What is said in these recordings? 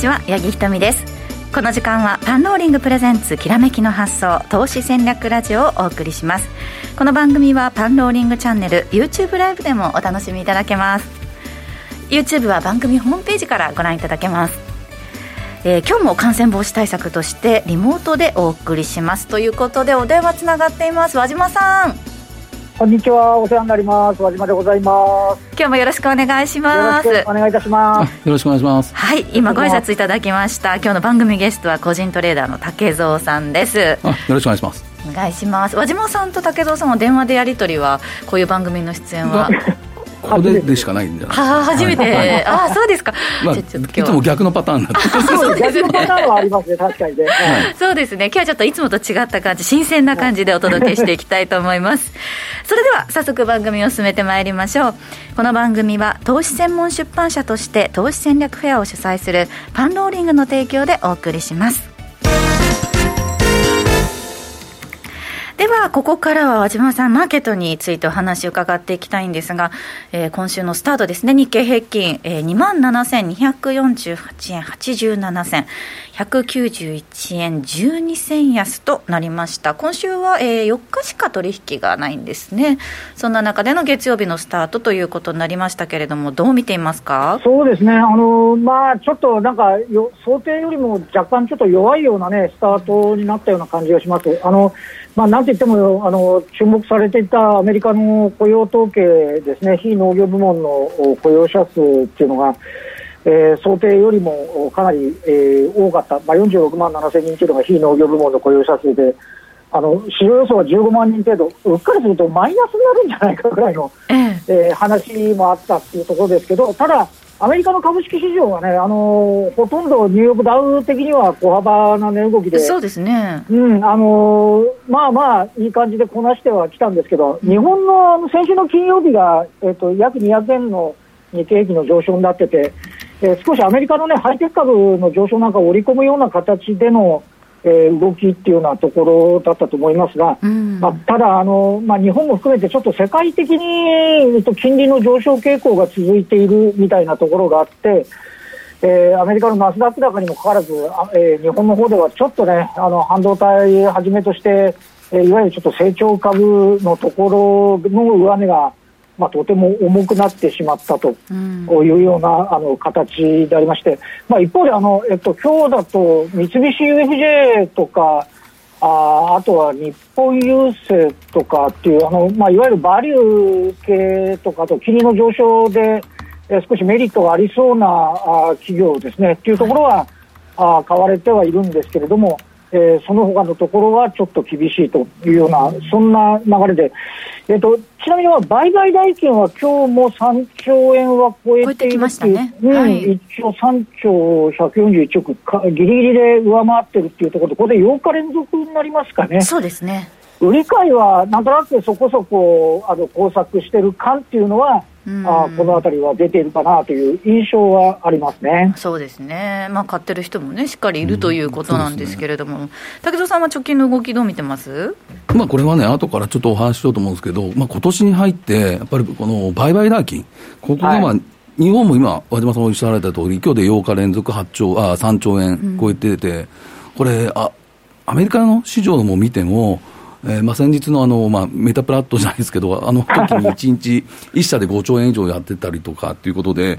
ちは八木ひとみです。この時間はパンローリングプレゼンツきらめきの発想投資戦略ラジオをお送りします。この番組はパンローリングチャンネル YouTube ライブでもお楽しみいただけます。YouTube は番組ホームページからご覧いただけます。えー、今日も感染防止対策としてリモートでお送りします。ということでお電話つながっています。和島さん。こんにちは、お世話になります。和島でございます。今日もよろしくお願いします。よろしくお願いいたします。よろしくお願いします。はい、今ご挨拶いただきました。今日の番組ゲストは個人トレーダーの竹蔵さんです。よろしくお願いします。お願いします。和島さんと竹蔵さんの電話でやり取りはこういう番組の出演は？ここででしかないんじゃないですか。初めて、ああ、そうですか。まあ、いつも逆のパターンなそうですね。逆のパターンはありますね、確かにね。そうですね。今日はちょっといつもと違った感じ、新鮮な感じでお届けしていきたいと思います。それでは、早速番組を進めてまいりましょう。この番組は、投資専門出版社として投資戦略フェアを主催するパンローリングの提供でお送りします。では、ここからは和島さん、マーケットについてお話を伺っていきたいんですが、えー、今週のスタートですね、日経平均、えー、2万7248円87銭、191円12銭安となりました。今週は、えー、4日しか取引がないんですね。そんな中での月曜日のスタートということになりましたけれども、どう見ていますか？そうですね、あのまあ、ちょっとなんかよ、想定よりも若干ちょっと弱いようなね、スタートになったような感じがします。あのまあ、なんといってもあの注目されていたアメリカの雇用統計ですね、非農業部門の雇用者数っていうのが、えー、想定よりもかなり、えー、多かった、まあ、46万7000人というのが非農業部門の雇用者数で、あの市場予想は15万人程度、うっかりするとマイナスになるんじゃないかぐらいの、え。えー、話もあったっていうところですけど、ただ、アメリカの株式市場はね、あのほとんどニューヨークダウ的には小幅な値動きで、そうですね、うん、あのまあまあ、いい感じでこなしてはきたんですけど、日本のあの先週の金曜日が、えっと、約200円の日経平均の上昇になってて、えー、少しアメリカの、ね、ハイテク株の上昇なんかを織り込むような形での、えー、動きっていうようなところだったと思いますが、うん、まあ、ただあの、まあ、日本も含めてちょっと世界的に、えっと、金利の上昇傾向が続いているみたいなところがあって、えー、アメリカのナスダック高にもかかわらず、えー、日本の方ではちょっとね、あの半導体はじめとして、えー、いわゆるちょっと成長株のところの上値が、まあ、とても重くなってしまったというような、あの形でありまして、まあ、一方であの、えっと今日だと三菱 UFJ とかああとは日本郵政とかっていうあの、まあ、いわゆるバリュー系とかと金利の上昇で、え少しメリットがありそうなあ企業ですね。っていうところは、あ買われてはいるんですけれども、えー、その他のところはちょっと厳しいというような、そんな流れで、えーと、ちなみに売買代金は今日も3兆円は超えているっていう、ね。うんはい、一応3兆141億か、ギリギリで上回ってるっていうところで、これで8日連続になりますかね。そうですね売り買いはなんとなくそこそこあの工作してる感っていうのは、あこの辺りは出ているかなという印象はありますね。そうですね、まあ、買ってる人もね、しっかりいるということなんですけれども、うんね、竹蔵さんは直近の動き、どう見てます？まあこれはね、後からちょっとお話ししようと思うんですけど、まあ今年に入って、やっぱりこの売買代金、ここがまあ、はい日本も今、和島さんおっしゃられた通り、今日で8日連続8兆あ3兆円超えてて、うん、これあ、アメリカの市場も見ても、えーまあ、先日のあの、まあ、メタプラットじゃないですけど、あの 時に1日1社で5兆円以上やってたりとかっていうことで、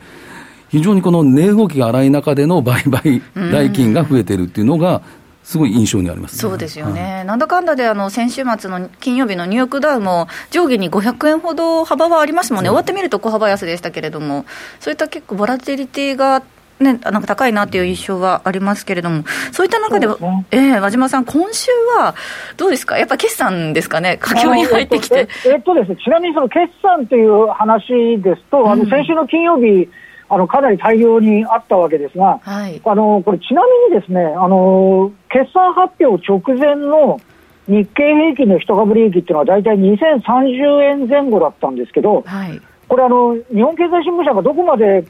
非常にこの値動きが荒い中での売買代金が増えてるっていうのが、すごい印象にあります、ね、そうですよね、はい、なんだかんだであの先週末の金曜日のニューヨークダウも上下に500円ほど幅はありますもんね、終わってみると小幅安でしたけれども、そういった結構、ボラティリティがね、なんか高いなっていう印象はありますけれども、そういった中で、でね、えー、和島さん、今週はどうですか、やっぱ決算ですかね、佳境に入ってきて。えっとですね、ちなみにその決算という話ですと、うん、あの先週の金曜日、あのかなり大量にあったわけですが、はい、あのこれ、ちなみにですねあの、決算発表直前の日経平均の一株利益っていうのは、大体2030円前後だったんですけど、はい、これあの、日本経済新聞社がどこまで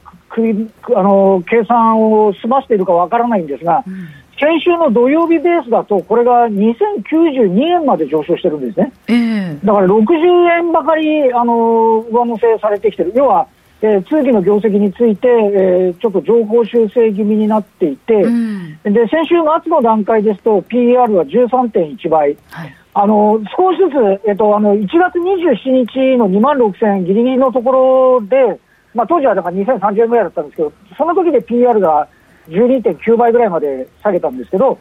あの計算を済ませているかわからないんですが、うん、先週の土曜日ベースだと、これが2092円まで上昇してるんですね。えー、だから60円ばかりあの上乗せされてきてる。要はえー、通期の業績について、えー、ちょっと情報修正気味になっていて、うん、で先週末の段階ですと、PER は13.1倍、はい、あの少しずつ、えっと、あの1月27日の2万6000ぎりぎりのところで、まあ、当時はだから2030円ぐらいだったんですけど、その時で PR が12.9倍ぐらいまで下げたんですけど、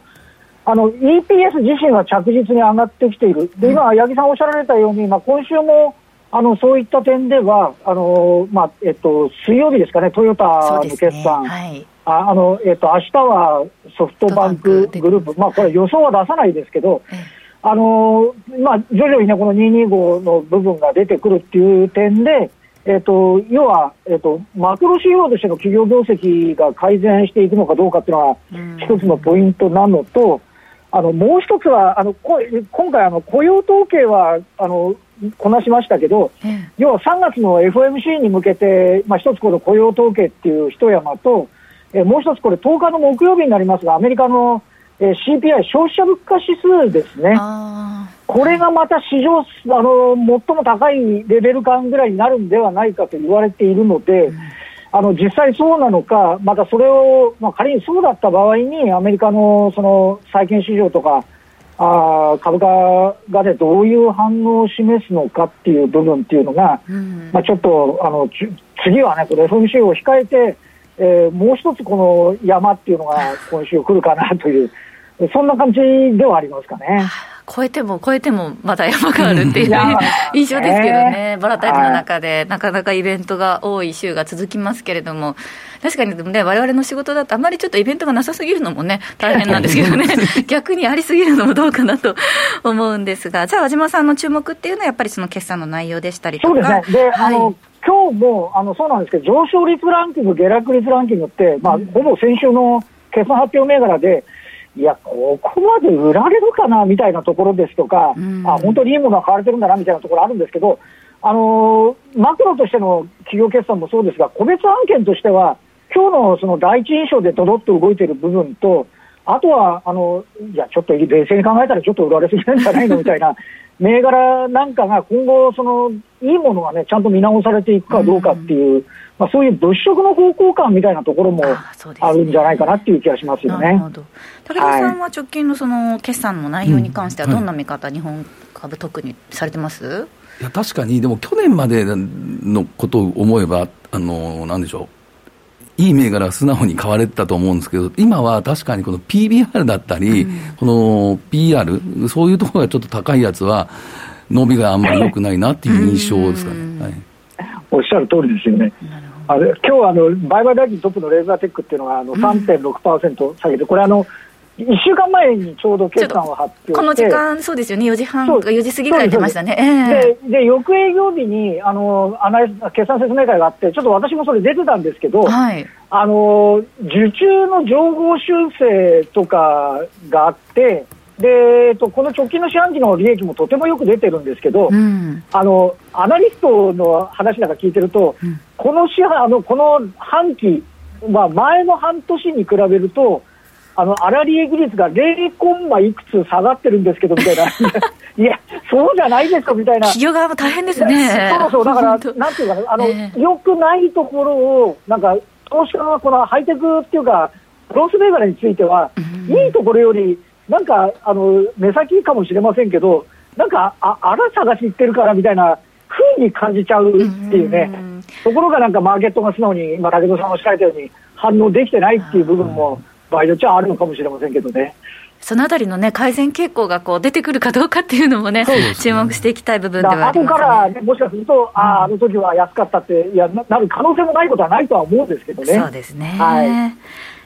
あの EPS 自身は着実に上がってきている、で今、八木さんおっしゃられたように、まあ、今週もあのそういった点では、あのまあえっと、水曜日ですかね、トヨタの決算、ね。はい、ああのえっと明日はソフトバンクグループ、まあ、これ、予想は出さないですけど、あのまあ、徐々にね、この225の部分が出てくるっていう点で、えっと、要は、えっと、マクロ指標としての企業業績が改善していくのかどうかっていうのは、一つのポイントなのと、あのもう一つは、あのこ今回あの、雇用統計はあのこなしましたけど、要は3月の FMC に向けて、まあ、一つこの雇用統計っていう一山と、えもう一つこれ、10日の木曜日になりますが、アメリカの、え CPI、消費者物価指数ですね。これがまた史上あの最も高いレベル感ぐらいになるんではないかと言われているので、うん、あの実際そうなのか、またそれを、まあ、仮にそうだった場合に、アメリカのその債券市場とか、あ株価が、ね、どういう反応を示すのかっていう部分っていうのが、うん、まあ、ちょっとあの次はね、これ FOMC を控えて、えー、もう一つこの山っていうのが今週来るかなという、そんな感じではありますかね。超えても超えてもまだ山があるっていう 印象ですけどね、バラタイルの中で、なかなかイベントが多い週が続きますけれども、確かにでもね、われわれの仕事だと、あまりちょっとイベントがなさすぎるのもね、大変なんですけどね、逆にありすぎるのもどうかなと思うんですが、じゃあ、和島さんの注目っていうのは、やっぱりその決算の内容でしたりとか。そうですね。で、はい、あの今日もあのそうなんですけど、上昇率ランキング、下落率ランキングって、まあ、ほぼ先週の決算発表銘柄で、いや、ここまで売られるかなみたいなところですとか、うん、あ本当にいいものが買われてるんだなみたいなところあるんですけど、あのー、マクロとしての企業決算もそうですが、個別案件としては、今日のその第一印象でどどっと動いている部分と、あとは、あのいや、ちょっと冷静に考えたらちょっと売られすぎなんじゃないのみたいな 銘柄なんかが今後、そのいいものがね、ちゃんと見直されていくかどうかっていう、うん。まあ、そういう物色の方向感みたいなところもあるんじゃないかなっていう気がしますよね。武田さんは直近のその決算の内容に関しては、どんな見方、日本株、特にされてます？いや確かに、でも去年までのことを思えば、あのなんでしょう。いい銘柄は素直に買われてたと思うんですけど、今は確かにこの PBR だったり、うん、この PR、そういうところがちょっと高いやつは、伸びがあんまり良くないなっていう印象ですかね。はい、おっしゃる通りですよね。あれ今日あの売買代金トップのレーザーテックっていうのがあの3.6%下げて、これあの、1週間前にちょうど決算を発表して。この時間、そうですよね、4時半か4時過ぎぐらい出ましたね。でで翌営業日にあのアナ決算説明会があって、ちょっと私もそれ出てたんですけど、はい、あの受注の情報修正とかがあって、で、えっと、この直近の四半期の利益もとてもよく出てるんですけど、うん、あのアナリストの話なんか聞いてると、うん、この四半あのこの半期、まあ、前の半年に比べると、あの粗利益率が0コンマいくつ下がってるんですけどみたいな、いや、そうじゃないですかみたいな、企業側も大変ですね。そうそう、だから、なんていうかな、あの、えー、よくないところを、なんか、投資家のこのハイテクっていうか、ロス銘柄については、うん、いいところより、なんかあの目先かもしれませんけど、なんかああら探し行ってるからみたいなふうに感じちゃうっていうね、うところがなんかマーケットが素直に、今、武田さんおっしゃったように、反応できてないっていう部分も、場合によっちゃあるのかもしれませんけどね。そのあたりのね、改善傾向がこう出てくるかどうかっていうのもね、ね。注目していきたい部分ではあります、ね、後から、ね、もしかすると、ああ、あの時は安かったって、いやな、なる可能性もないことはないとは思うんですけどね。そうですね。はい。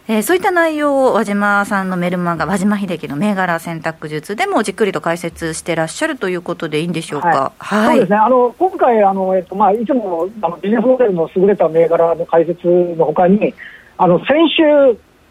えー、そういった内容を和島さんのメルマガ、和島秀樹の銘柄選択術でもじっくりと解説してらっしゃるということでいいんでしょうか、はい、はい、そうですね、あの今回あの、えっとまあ、いつもあのビジネスモデルの優れた銘柄の解説のほかに、あの先週、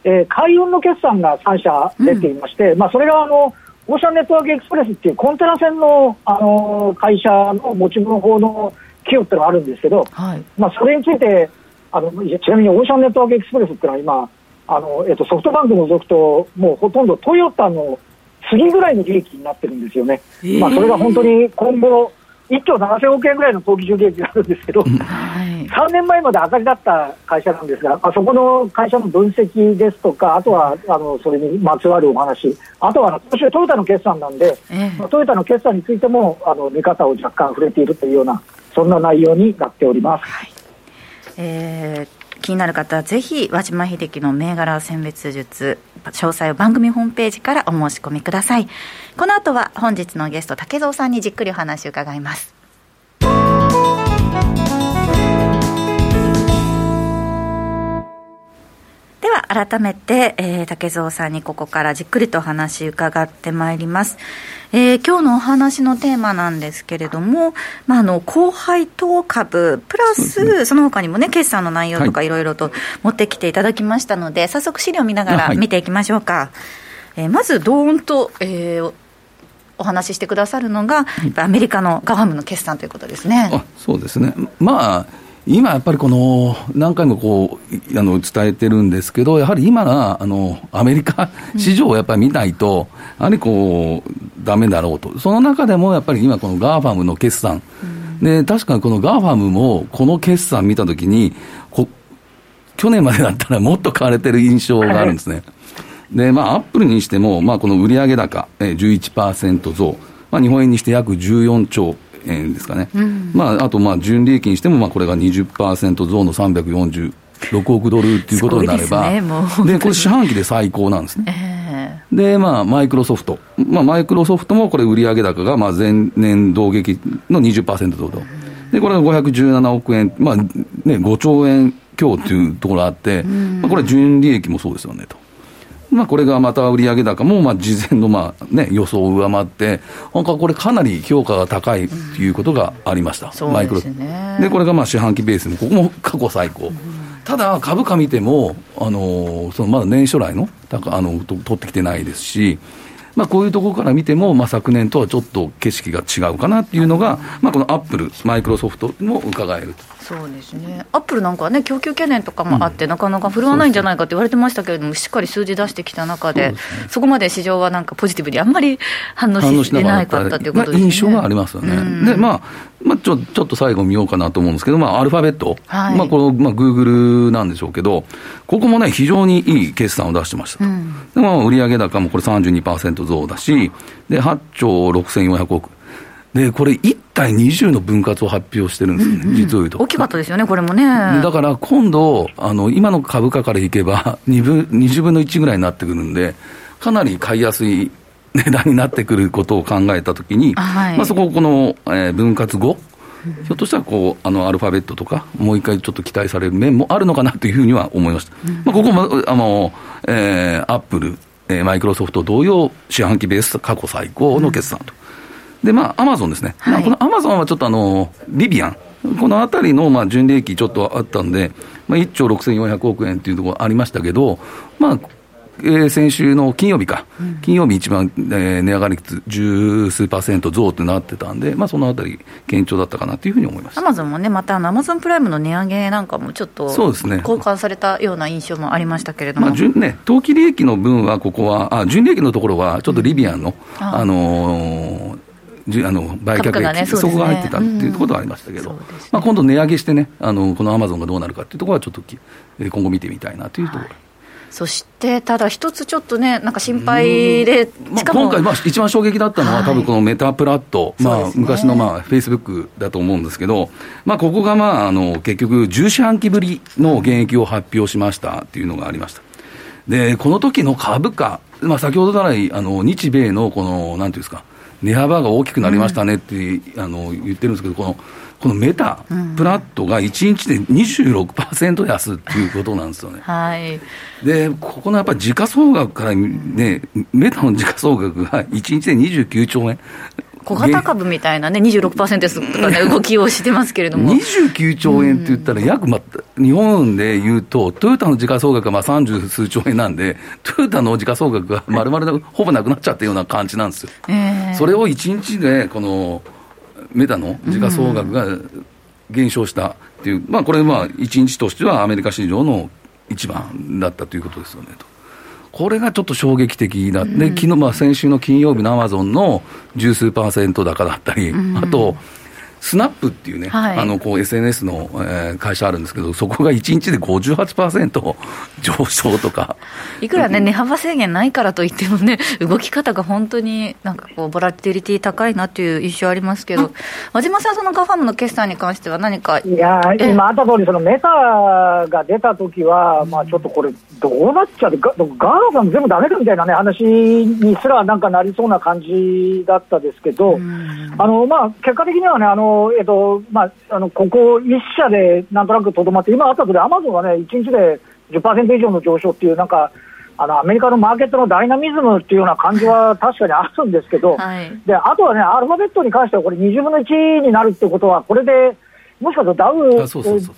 えー、海運の決算が3社出ていまして、うん、まあ、それがあのオーシャンネットワークエクスプレスっていうコンテナ船のあの会社の持ち分法の企業っていうのがあるんですけど、はい、まあ、それについてあの、ちなみにオーシャンネットワークエクスプレスっていうのは今、あの、えっと、ソフトバンク除くと、もうほとんどトヨタの次ぐらいの利益になってるんですよね。まあ、それが本当に今後、1兆7000億円ぐらいの当期純利益があるんですけど、はい、3年前まで赤字だった会社なんですが、あそこの会社の分析ですとか、あとはあのそれにまつわるお話、あとは今週トヨタの決算なんで、えー、トヨタの決算についてもあの見方を若干触れているというような、そんな内容になっております。はい。えー気になる方はぜひ和島秀樹の銘柄選別術詳細を番組ホームページからお申し込みください。この後は本日のゲスト竹蔵さんにじっくりお話を伺います。では改めて、えー、竹蔵さんにここからじっくりとお話伺ってまいります、えー、今日のお話のテーマなんですけれども、まあ、あの高配当株プラスその他にもね決算の内容とかい。ろいろと持ってきていただきましたので、はい、早速資料を見ながら見ていきましょうか、はい、えー、まずどーんと、えー、お話ししてくださるのが、アメリカのガファムの決算ということですね。あそうですね、まあ今やっぱりこの何回もこうあの伝えてるんですけど、やはり今があのアメリカ市場をやっぱり見ないと、やはりこう、だめだろうと、その中でもやっぱり今、この GAFAMの決算、で確かにこの GAFAMもこの決算見たときに去年までだったらもっと買われてる印象があるんですね。で、まあ、アップルにしても、まあ、この売上高、えー、11%増、まあ、日本円にして約14兆円ですかね、うん、まあ、あとまあ純利益にしても、まあ、これが20%増の346億ドルっていうことになれば、で、ね、これ、四半期で最高なんですね。えー、で、まあ、マイクロソフト、まあ、マイクロソフトもこれ、売上高がまあ前年同月の20%増と、でこれが517億円、まあね、5兆円強というところがあって、まあ、これ、純利益もそうですよねと。まあ、これがまた売上高もまあ事前のまあ、ね、予想を上回って、本当これ、かなり評価が高いということがありました、うん、マイクロでこれがまあ四半期ベースの、ここも過去最高。うん、ただ、株価見ても、あのそのまだ年初来のあの取ってきてないですし、まあ、こういうところから見ても、まあ、昨年とはちょっと景色が違うかなっていうのが、まあ、このアップル、マイクロソフトも伺えると。そうですね、アップルなんかはね、供給懸念とかもあって、うん、なかなか振るわないんじゃないかって言われてましたけれども、しっかり数字出してきた中で、そ、ね,、こまで市場はなんかポジティブにあんまり反応してないかったということですね、まあ、印象がありますよね。うん、でまあまあ、ちょちょっと最後見ようかなと思うんですけど、まあ、アルファベット、はい、まあ、この、まあ、グーグルなんでしょうけど、ここもね、非常にいい決算を出してましたと。うん、でまあ、売上高もこれ32%増だし、で、8兆6400億。で、これ、1対20の分割を発表してるんですよね、うんうん、実を言うと。大きかったですよね、これもね。だから今度、あの今の株価からいけば 2分、20分の1ぐらいになってくるんで、かなり買いやすい値段になってくることを考えたときに、はい、まあ、そこをこの、えー、分割後、ひょっとしたらこうあのアルファベットとか、もう一回ちょっと期待される面もあるのかなというふうには思いました。うん、まあ、ここもあの、えー、アップル、えー、マイクロソフト同様、四半期ベース過去最高の決算と。で、まあ、アマゾンですね。はい、まあ、このアマゾンはちょっとあの、リビアン、このあたりのまあ純利益ちょっとあったんで、まあ、1兆6400億円というところありましたけど、まあ、えー、先週の金曜日か、うん、金曜日一番、えー、値上がり率十数パーセント増となってたんで、まあ、そのあたり、堅調だったかなというふうに思います。アマゾンもね、またアマゾンプライムの値上げなんかもちょっと、そうですね、交換されたような印象もありましたけれども、まあ純ね、当期利益の分は、ここは、あ純利益のところは、ちょっとリビアンの、うん、あのーあの売却益、ね、そこが入ってたっていうことはありましたけど、うんね、まあ、今度値上げしてね、あのこのアマゾンがどうなるかっていうところは、ちょっと今後見てみたいなというところ。はい。そしてただ一つちょっとね、なんか心配で、まあ、今回、まあ、一番衝撃だったのは、はい、多分このメタプラット、まあ、ね、昔のまあフェイスブックだと思うんですけど、まあ、ここがまああの結局、10四半期ぶりの減益を発表しましたっていうのがありました。で、この時の株価、まあ、先ほど来、あの日米のこの、なんていうんですか、値幅が大きくなりましたねって、うん、あの言ってるんですけど、このこのメタ、プラットが1日で26%安っていうことなんですよね。はい、で、ここのやっぱり時価総額からね、メタの時価総額が1日で29兆円。小型株みたいなね、26%ですとかね、動きをしてますけれども。29兆円って言ったら、約、ま、日本で言うと、トヨタの時価総額がまあ30数兆円なんで、トヨタの時価総額がまるまるほぼなくなっちゃったような感じなんですよ。えー、それを1日で、この、メタの時価総額が減少したっていう、まあ、これ、まあ、1日としてはアメリカ市場の一番だったということですよねと。これがちょっと衝撃的な、で昨日まあ先週の金曜日のアマゾンの十数パーセント高だったり、あと、スナップっていうね、はい、あのこう SNS の、えー、会社あるんですけど、そこが1日で58% 上昇とか。いくらね、値幅制限ないからといってもね、動き方が本当になんかこう、ボラティリティ高いなっていう印象ありますけど、和島さん、そのガファムの決算に関しては何か？いや今あった通り、そのメタが出た時は、まあちょっとこれ、どうなっちゃう？ガガーナさん全部だめかみたいなね、話にすらなんかなりそうな感じだったですけど、あのまあ、結果的にはね、あのえっとまあ、あのここ1社でなんとなくとどまって、今あったとおり、アマゾンはね、1日で10%以上の上昇っていう、なんか、あのアメリカのマーケットのダイナミズムっていうような感じは 確かにあるんですけど、はい、であとはね、アルファベットに関しては、これ、20分の1になるってことは、これで、もしかするとダウ、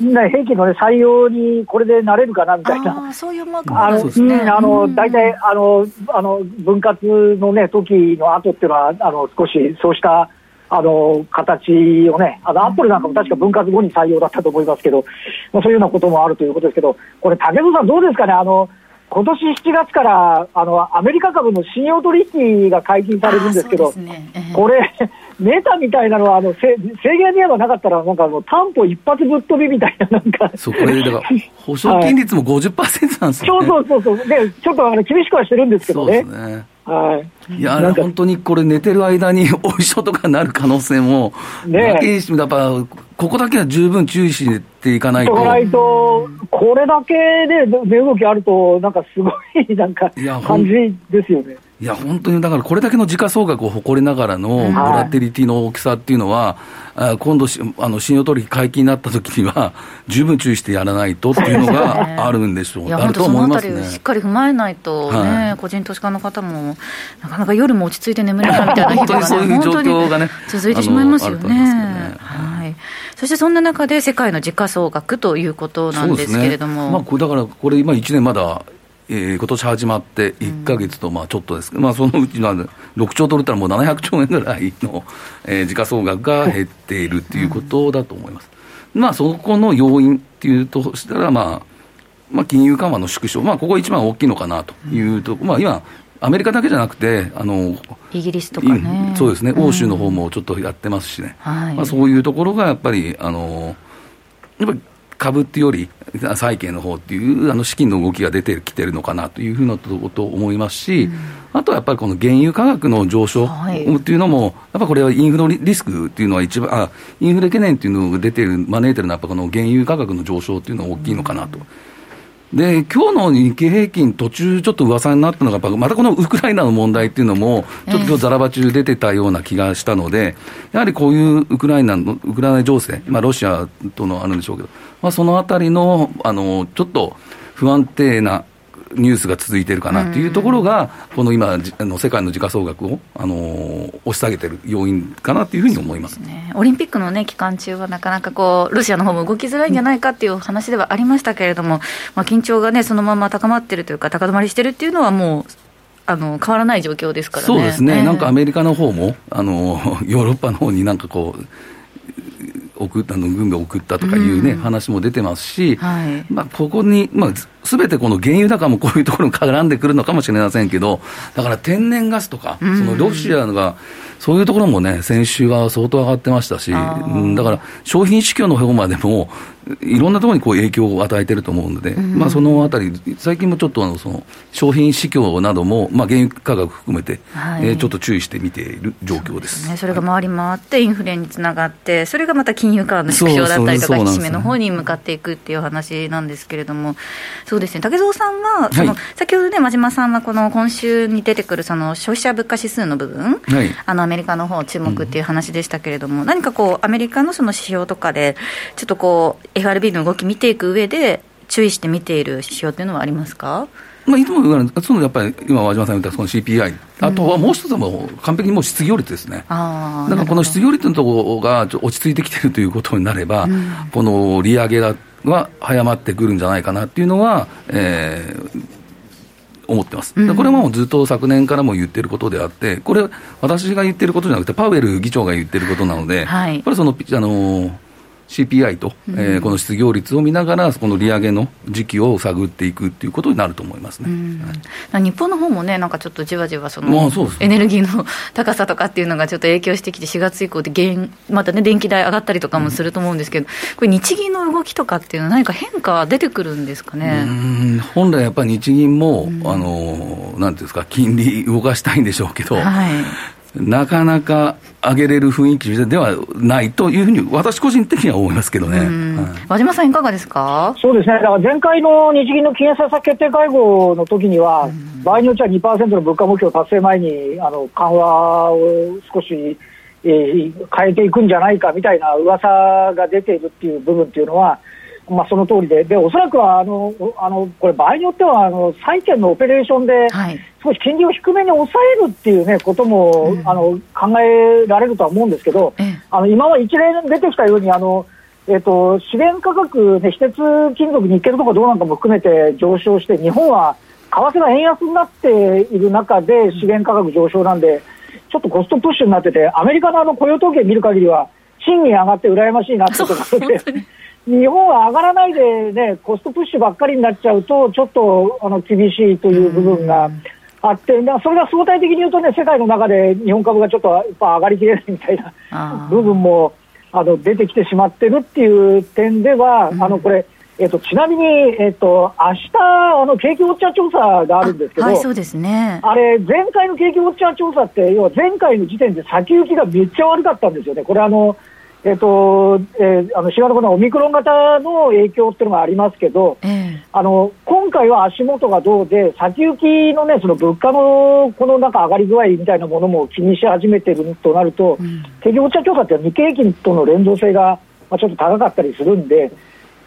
ね、平均の、ね、採用にこれでなれるかなみたいな、そういうマークあの、ね、あの大体あのあの分割の、ね、時の後っていうのは、あの少しそうしたあの形をね、あのアップルなんかも確か分割後に採用だったと思いますけど、まあ、そういうようなこともあるということですけど、これ、竹野さん、どうですかね？あの今年7月からあのアメリカ株の信用取引が解禁されるんですけど、ね。これ、メタみたいなのはあの制限ではなかったら、なんかもう担保一発ぶっ飛びみたいな、なんか。そう、これ、だから、保証金率も50%なんですよ、ね、そうそうそうそう、でちょっとあの厳しくはしてるんですけどね。そうですねはい、いや、本当にこれ、寝てる間に おいしょとかなる可能性も、ね、やっぱここだけは十分注意していかないと。ないとこれだけで値動きあると、なんかすごいなんか感じですよね。いや、本当にだから、これだけの時価総額を誇りながらのボラテリティの大きさっていうのは、はい、今度あの、信用取引解禁になった時には、十分注意してやらないとっていうのがあるんでしょう、あると思いますね。しっかり踏まえないとね、はい、個人投資家の方も、なかなか夜も落ち着いて眠れないみたいな日が、ね、そういう状況がね、続いてしまいますよね。ね。はい。そしてそんな中で世界の時価総額ということなんですけれども。ね、まあ、だからこれ、今1年まだえー、今年始まって1か月とまあちょっとですけど、うん、まあ、そのうちの6兆ドルったらもう700兆円ぐらいの、えー、時価総額が減っているっていうことだと思います。うん、まあ、そこの要因っていうとしたら、まあ、まあ、金融緩和の縮小、まあ、ここ一番大きいのかなというと、うん、まあ、今、アメリカだけじゃなくて、あのイギリスとかね、そうですね、欧州の方もちょっとやってますしね、はい、まあ、そういうところがやっぱり、あのやっぱり株っていうより、債券の方っていうあの資金の動きが出てきてるのかなというふうなことを思いますし、うん、あとはやっぱりこの原油価格の上昇っていうのも、はい、やっぱこれはインフレリスクっていうのは一番、あインフレ懸念っていうのが出てる、招いてるのは、やっぱこの原油価格の上昇っていうのは大きいのかなと。うんで今日の日経平均、途中ちょっと噂になったのが、またこのウクライナの問題っていうのも、ちょっと今日ざらば中出てたような気がしたので、やはりこういうウクライナの、ウクライナ情勢、まあ、ロシアとのあるんでしょうけど、まあ、そのあたりのあのちょっと不安定なニュースが続いているかなというところが、この今、あの世界の時価総額を、あの押し下げてる要因かなというふうに思います、ね、オリンピックの、ね、期間中は、なかなかこうロシアの方も動きづらいんじゃないかっていう話ではありましたけれども、まあ、緊張が、ね、そのまま高まってるというか、高止まりしてるっていうのは、もうあの変わらない状況ですからね。そうですね、えー、なんかアメリカの方もあのヨーロッパの方になんかこう送ったの軍が送ったとかいうね、うん、話も出てますし、はい、まあ、ここに、まあ、すべてこの原油高もこういうところに絡んでくるのかもしれませんけど、だから天然ガスとか、そのロシアが、そういうところもね、先週は相当上がってましたし、うん、だから商品市況の方までも、いろんなところにこう影響を与えてると思うので、うん、まあ、そのあたり、最近もちょっとあのその商品市況なども、まあ、原油価格含めて、はい、えー、ちょっと注意して見ている状況です。そね、それが回り回って、インフレにつながって、それがまた金融緩和の縮小だったりとか、引き締めの方に向かっていくっていう話なんですけれども、そうですね、竹蔵さんは、その、はい、先ほどね、真島さんはこの今週に出てくるその消費者物価指数の部分、はい、あのアメリカの方注目っていう話でしたけれども、うん、何かこう、アメリカのその指標とかで、ちょっとこう、FRB の動き見ていく上で、注意して見ている指標っていうのはありますか？まあ、いつも言われる、そのやっぱり今、和島さん言ったその CPI、あとはもう一つはもう完璧にもう失業率ですね、だからこの失業率のところが落ち着いてきてるということになれば、うん、この利上げが早まってくるんじゃないかなっていうのは、えー、思ってます、これはもうずっと昨年からも言ってることであって、これ、私が言ってることじゃなくて、パウエル議長が言ってることなので、はい、やっぱりそのあの CPI と、うん、えー、この失業率を見ながら、この利上げの時期を探っていくっていうことになると思いますね、はい、日本の方もね、なんかちょっとじわじわその、まあそうエネルギーの高さとかっていうのがちょっと影響してきて、4月以降で原、またね、電気代上がったりとかもすると思うんですけど、これ、日銀の動きとかっていうのは、何か変化出てくるんですかね？本来やっぱり日銀も、あのなんていうんですか、金利動かしたいんでしょうけど、はいなかなか上げれる雰囲気ではないというふうに、私個人的には思いますけどね、和島さん、いかがですか？そうですね、だから前回の日銀の金融政策決定会合の時には、場合によっては2%の物価目標達成前にあの緩和を少し、えー、変えていくんじゃないかみたいな噂が出ているっていう部分っていうのは、まあ、その通りで、でおそらくはあのあのこれ、場合によってはあの債券のオペレーションで、少し金利を低めに抑えるっていう、ね、ことも、うん、あの考えられるとは思うんですけど、うん、あの今は一連出てきたように、あのえーと、資源価格、ね、非鉄金属、ニッケルとかどうなんかも含めて上昇して、日本は為替が円安になっている中で資源価格上昇なんで、ちょっとコストプッシュになってて、アメリカのあの雇用統計見る限りは、賃金上がって羨ましいなってことがあって。日本は上がらないで、ね、コストプッシュばっかりになっちゃうと、ちょっとあの厳しいという部分があって、それが相対的に言うとね、世界の中で日本株がちょっとやっぱ上がりきれないみたいな部分もあの出てきてしまってるっていう点では、あのこれ、えっと、ちなみに、えっと、明日あの景気ウォッチャー調査があるんですけど、はい、そうですね。あれ、前回の景気ウォッチャー調査って、要は前回の時点で先行きがめっちゃ悪かったんですよね。これあの、えっとえー、あの新型コロナオミクロン型の影響っていうのがありますけど、えー、あの今回は足元がどうで、先行きの,、ね、その物価のこのなんか上がり具合みたいなものも気にし始めてるとなると、景気ウォッチャー調査って日経平均との連動性が、まあ、ちょっと高かったりするんで、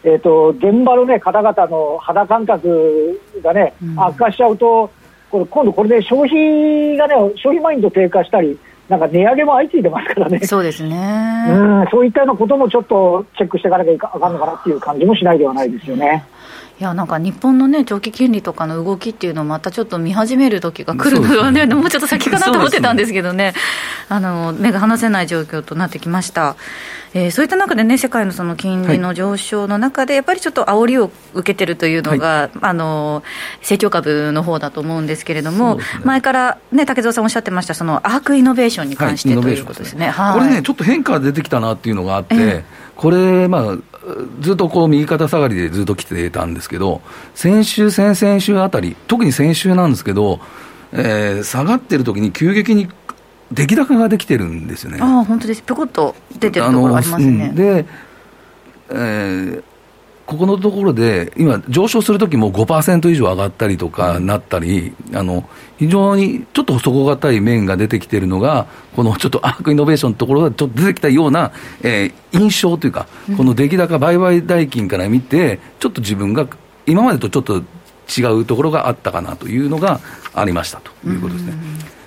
えーと、現場の、ね、方々の肌感覚がね、悪化しちゃうと、これ今度これで消費がね、消費マインド低下したり、なんか値上げも相次いでますからね、そうですねうんそういったようなこともちょっとチェックしていかなきゃいかんのかなっていう感じもしないではないですよね。いやなんか日本の、ね、長期金利とかの動きっていうのをまたちょっと見始める時が来るのはね、ね。もうちょっと先かなと思ってたんですけどね、あの目が離せない状況となってきました。えー、そういった中でね、世界のその金利の上昇の中で、やっぱりちょっと煽りを受けてるというのが、はい、あの成長株の方だと思うんですけれども、ね、前から、ね、竹蔵さんおっしゃってました、そのアークイノベーションに関して、はい、ということですね、はい、これね、ちょっと変化が出てきたなっていうのがあって、えー、これ、まあ、ずっとこう右肩下がりでずっと来てたんですけど、先週、先々週あたり、特に先週なんですけど、えー、下がってる時に急激に出来高ができてるんですよね。あ本当です、ぴょこっと出てるところありますね。で、えー、ここのところで、今、上昇するときも5%以上上がったりとかなったり、あの非常にちょっと底堅い面が出てきてるのが、このちょっとアークイノベーションのところがちょっと出てきたような、えー、印象というか、この出来高、売買代金から見て、ちょっと自分が今までとちょっと違うところがあったかなというのがありましたということですね。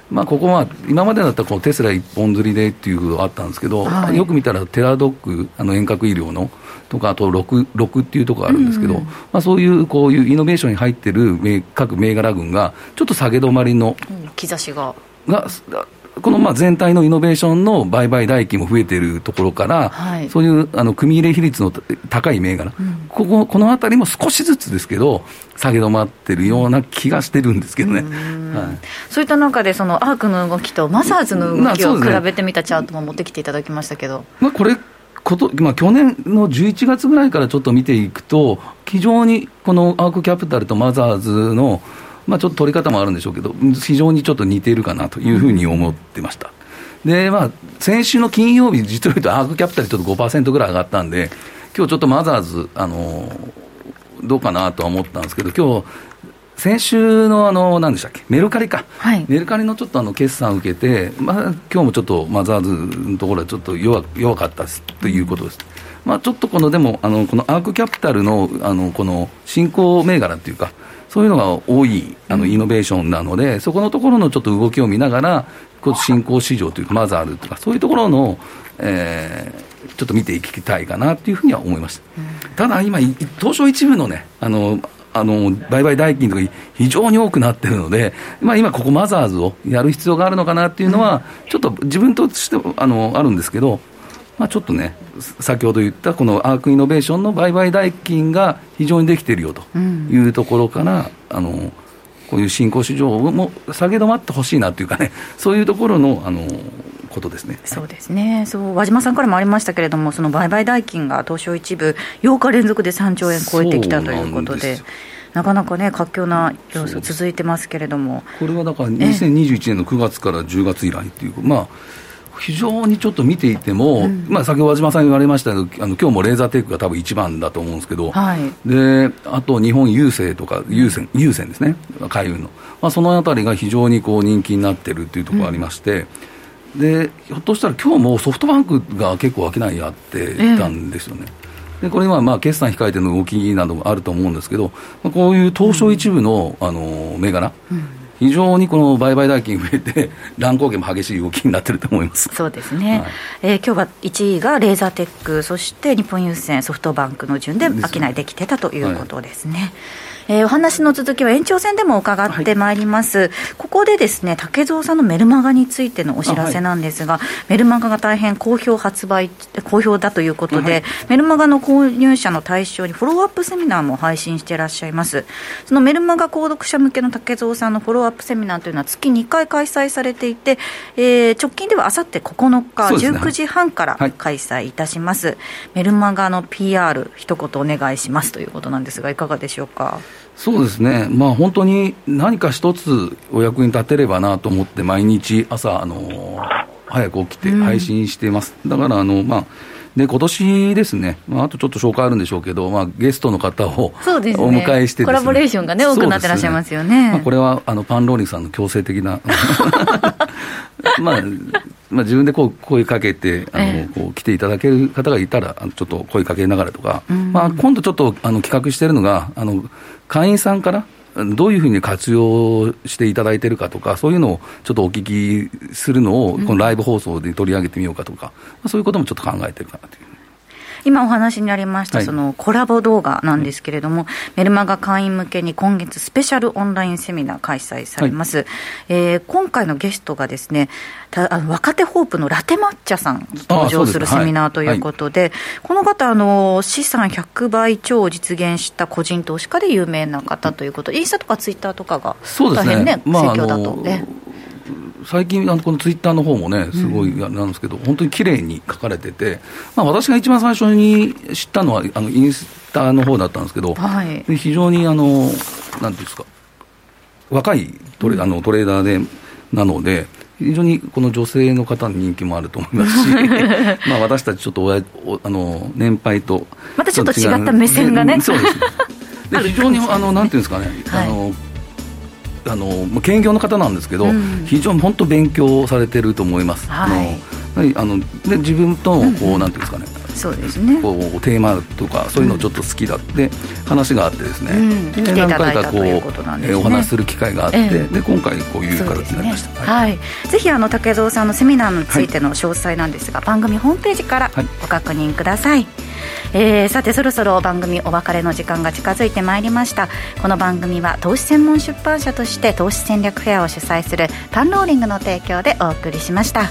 まあ、ここは今までだったらこのテスラ一本釣りでっていうことがあったんですけど、はい、よく見たらテラドック、あの遠隔医療のとか、あと 6, 6っていうところがあるんですけど、うん、まあ、そういうこういうイノベーションに入ってる各銘柄群が、ちょっと下げ止まりの、うん、兆しが。がこのまあ全体のイノベーションの売買代金も増えているところから、はい、そういうあの組入れ比率の高い銘柄、うん、こここのあたりも少しずつですけど、下げ止まってるような気がしてるんですけどね、はい、そういった中で、そのアークの動きとマザーズの動きを比べてみたチャートも持ってきていただきましたけど。まあ、これこと、まあ、去年の11月ぐらいからちょっと見ていくと、非常にこのアークキャピタルとマザーズのまあ、ちょっと取り方もあるんでしょうけど、非常にちょっと似ているかなというふうに思ってました。で、まあ、先週の金曜日、実を言うと、アークキャピタルちょっと5%ぐらい上がったんで、今日ちょっとマザーズ、あのどうかなとは思ったんですけど、今日先週のあの、何でしたっけ、メルカリか、はい、メルカリのちょっとあの決算を受けて、まあ今日もちょっとマザーズのところはちょっと弱弱かったということです。まあ、ちょっとこのでもあのこのアークキャピタルのあのこの新興銘柄っていうか、そういうのが多いあのイノベーションなので、そこのところのちょっと動きを見ながら、新興市場というか、マザールとか、そういうところの、えー、ちょっと見ていきたいかなというふうには思いました。ただ、今、東証一部のね、あのあの売買代金とか非常に多くなってるので、まあ、今、ここマザーズをやる必要があるのかなっていうのは、ちょっと自分としてあのあるんですけど、まあ、ちょっとね、先ほど言ったこのアークイノベーションの売買代金が非常にできているよというところから、うん、あのこういう新興市場も下げ止まってほしいなというかね、そういうところのあのことですね。そうですね、そう和島さんからもありましたけれども、その売買代金が東証一部、8日連続で3兆円超えてきたということで。なかなかね、活況な様子続いてますけれども。これはだから、2021年の9月から10月以来っていう、まあ、非常にちょっと見ていても、うん、まあ、先ほど和島さん言われましたけど、あの今日もレーザーテックが多分一番だと思うんですけど、はい、であと日本郵政とか、郵船郵船ですね、海運の、まあ、そのあたりが非常にこう人気になってるっていうところがありまして、うん、でひょっとしたら今日もソフトバンクが結構商いやってたんですよね。でこれはまあ決算控えての動きなどもあると思うんですけど、こういう東証一部の,、あの銘柄、うん。非常にこの売買代金増えて、乱高下も激しい動きになってると思います。そうですね、はい、えー、今日は1位がレーザーテック、そして日本郵船、ソフトバンクの順で商いできてたということですね。はいえー、お話の続きは延長戦でも伺ってまいります、はい、ここでですね竹蔵さんのメルマガについてのお知らせなんですが、はい、メルマガが大変好評発売好評だということで、はい、メルマガの購入者の対象にフォローアップセミナーも配信していらっしゃいます。そのメルマガ購読者向けの竹蔵さんのフォローアップセミナーというのは月2回開催されていて、えー、直近ではあさって9日、ね、19時半から開催いたします、メルマガの PR 一言お願いしますということなんですがいかがでしょうか？そうですね、まあ、本当に何か一つお役に立てればなと思って、毎日朝、あの早く起きて配信してます。うん、だからあの、まあで今年ですね、まあ、あとちょっと紹介あるんでしょうけど、まあ、ゲストの方をお迎えして、ね、コラボレーションがね、多くなってらっしゃいますよね。ねまあ、これはあのパンローリンさんの強制的な、まあ、まあ、自分でこう声かけてあの、こう来ていただける方がいたら、ちょっと声かけながらとか、うん、まあ、今度ちょっとあの企画してるのがあの、会員さんからどういうふうに活用していただいてるかとか、そういうのをちょっとお聞きするのを、このライブ放送で取り上げてみようかとか、そういうこともちょっと考えてるかなという。今お話にありました、そのコラボ動画なんですけれども、はい、メルマガ会員向けに今月スペシャルオンラインセミナー開催されます。はい、えー、今回のゲストがですね、たあの若手ホープのラテ抹茶さん登場するセミナーということで、ではい、この方あの、資産100倍超を実現した個人投資家で有名な方ということ、インスタとかツイッターとかが大変ね、ね。盛況だと。ね最近、あのこのツイッターの方もね、すごいなんですけど、うん、本当に綺麗に書かれてて、まあ、私が一番最初に知ったのは、あのインスタの方だったんですけど、はい、非常にあの、なんていうんですか、若いトレ,、あのトレーダーでなので、非常にこの女性の方に人気もあると思いますし、まあ私たちちょっとおやおあの年配と、またちょっと違った目線がね。そうです で非常にあのなんていうんですかね、はい、あのあの兼業の方なんですけど、うん、非常に本当勉強されてると思います。はい、あので自分とこう、うん、なんていうんですかね。そうですね、こうテーマとかそういうのちょっと好きだって話があってですね、うん、で何回かこう、ね、お話する機会があって、ええ、で今回こういう形になりました、ね、はい、ぜひあの竹蔵さんのセミナーについての詳細なんですが、はい、番組ホームページからご確認ください。えー、さてそろそろ番組お別れの時間が近づいてまいりました。この番組は投資専門出版社として投資戦略フェアを主催するパンローリングの提供でお送りしました。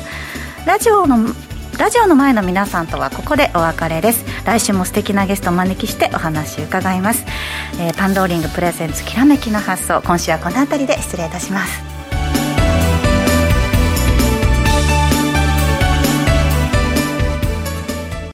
ラジオのラジオの前の皆さんとはここでお別れです。来週も素敵なゲストをお招きしてお話伺います、えー、パンローリングプレゼンツきらめきの発想今週はこの辺りで失礼いたします。